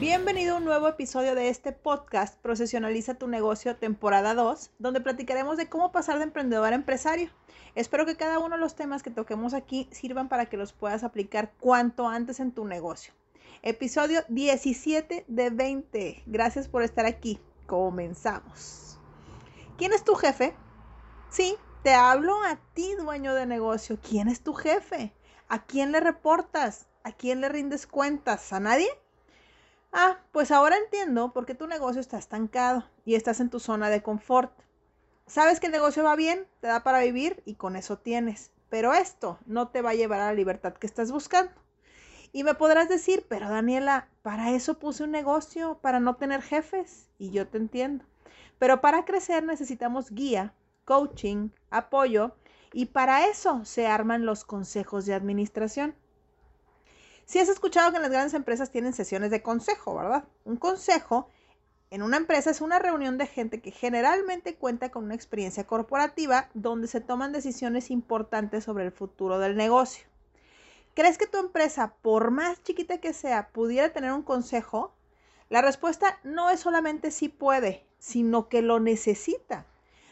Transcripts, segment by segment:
Bienvenido a un nuevo episodio de este podcast Profesionaliza tu negocio temporada 2, donde platicaremos de cómo pasar de emprendedor a empresario. Espero que cada uno de los temas que toquemos aquí sirvan para que los puedas aplicar cuanto antes en tu negocio. Episodio 17 de 20. Gracias por estar aquí. Comenzamos. ¿Quién es tu jefe? Sí, te hablo a ti, dueño de negocio. ¿Quién es tu jefe? ¿A quién le reportas? ¿A quién le rindes cuentas? ¿A nadie? Ah, pues ahora entiendo por qué tu negocio está estancado y estás en tu zona de confort. Sabes que el negocio va bien, te da para vivir y con eso tienes. Pero esto no te va a llevar a la libertad que estás buscando. Y me podrás decir, pero Daniela, para eso puse un negocio, para no tener jefes. Y yo te entiendo. Pero para crecer necesitamos guía, coaching, apoyo y para eso se arman los consejos de administración. Si has escuchado que en las grandes empresas tienen sesiones de consejo, ¿verdad? Un consejo en una empresa es una reunión de gente que generalmente cuenta con una experiencia corporativa donde se toman decisiones importantes sobre el futuro del negocio. ¿Crees que tu empresa, por más chiquita que sea, pudiera tener un consejo? La respuesta no es solamente si puede, sino que lo necesita.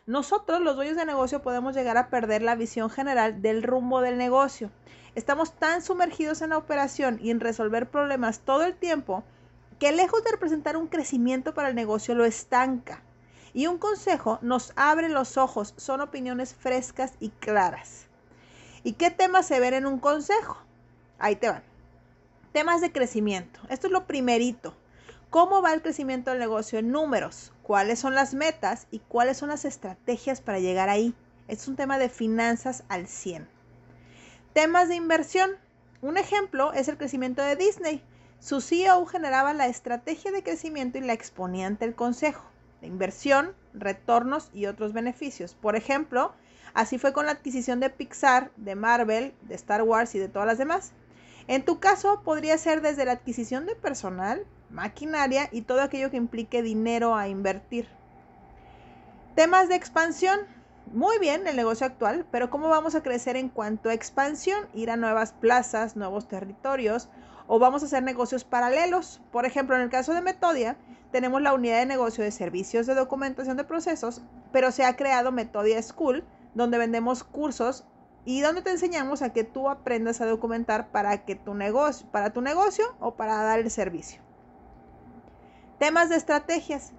Nosotros, los dueños de negocio, podemos llegar a perder la visión general del rumbo del negocio. Estamos tan sumergidos en la operación y en resolver problemas todo el tiempo que lejos de representar un crecimiento para el negocio lo estanca. Y un consejo nos abre los ojos, son opiniones frescas y claras. ¿Y qué temas se ven en un consejo? Ahí te van. Temas de crecimiento. Esto es lo primerito. ¿Cómo va el crecimiento del negocio en números? ¿Cuáles son las metas y cuáles son las estrategias para llegar ahí? Es un tema de finanzas al 100. Temas de inversión. Un ejemplo es el crecimiento de Disney. Su CEO generaba la estrategia de crecimiento y la exponía ante el consejo de inversión, retornos y otros beneficios. Por ejemplo, así fue con la adquisición de Pixar, de Marvel, de Star Wars y de todas las demás. En tu caso, podría ser desde la adquisición de personal, maquinaria y todo aquello que implique dinero a invertir. Temas de expansión. Muy bien el negocio actual, pero ¿cómo vamos a crecer en cuanto a expansión? Ir a nuevas plazas, nuevos territorios o vamos a hacer negocios paralelos. Por ejemplo, en el caso de Metodia, tenemos la unidad de negocio de servicios de documentación de procesos, pero se ha creado Metodia School, donde vendemos cursos y donde te enseñamos a que tú aprendas a documentar para que tu negocio, para tu negocio o para dar el servicio. Temas de estrategias.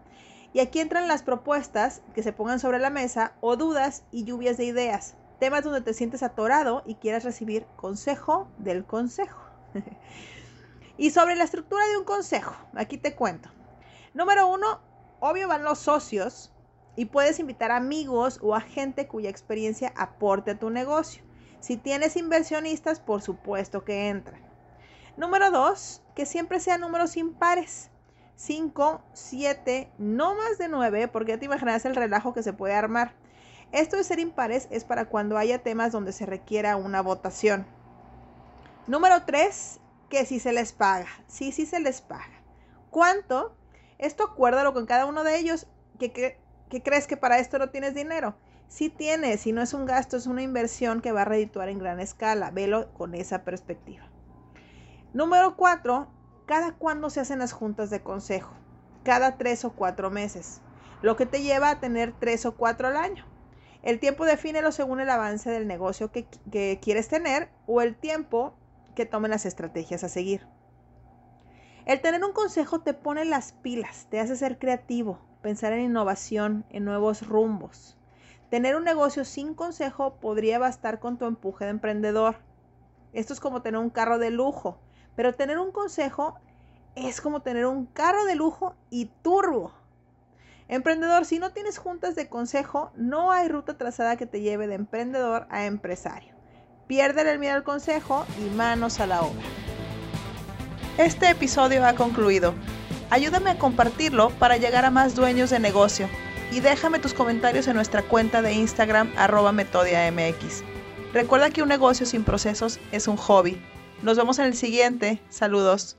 Y aquí entran las propuestas que se pongan sobre la mesa o dudas y lluvias de ideas. Temas donde te sientes atorado y quieras recibir consejo del consejo. y sobre la estructura de un consejo, aquí te cuento. Número uno, obvio van los socios y puedes invitar amigos o a gente cuya experiencia aporte a tu negocio. Si tienes inversionistas, por supuesto que entran. Número dos, que siempre sean números impares. 5, 7, no más de 9, porque ya te imaginas el relajo que se puede armar. Esto de ser impares es para cuando haya temas donde se requiera una votación. Número 3, que si se les paga. Sí, sí se les paga. ¿Cuánto? Esto acuérdalo con cada uno de ellos. ¿Qué, crees que para esto no tienes dinero? Sí tienes, si no es un gasto, es una inversión que va a redituar en gran escala. Velo con esa perspectiva. Número 4, ¿Cada cuándo se hacen las juntas de consejo? Cada tres o cuatro meses, lo que te lleva a tener tres o cuatro al año. El tiempo defínelo según el avance del negocio que, quieres tener o el tiempo que tomen las estrategias a seguir. El tener un consejo te pone las pilas, te hace ser creativo, pensar en innovación, en nuevos rumbos. Tener un negocio sin consejo podría bastar con tu empuje de emprendedor. Esto es como tener un carro de lujo. Pero tener un consejo es como tener un carro de lujo y turbo. Emprendedor, si no tienes juntas de consejo, no hay ruta trazada que te lleve de emprendedor a empresario. Pierde el miedo al consejo y manos a la obra. Este episodio ha concluido. Ayúdame a compartirlo para llegar a más dueños de negocio. y déjame tus comentarios en nuestra cuenta de Instagram arroba metodiamx. Recuerda que un negocio sin procesos es un hobby. Nos vemos en el siguiente. Saludos.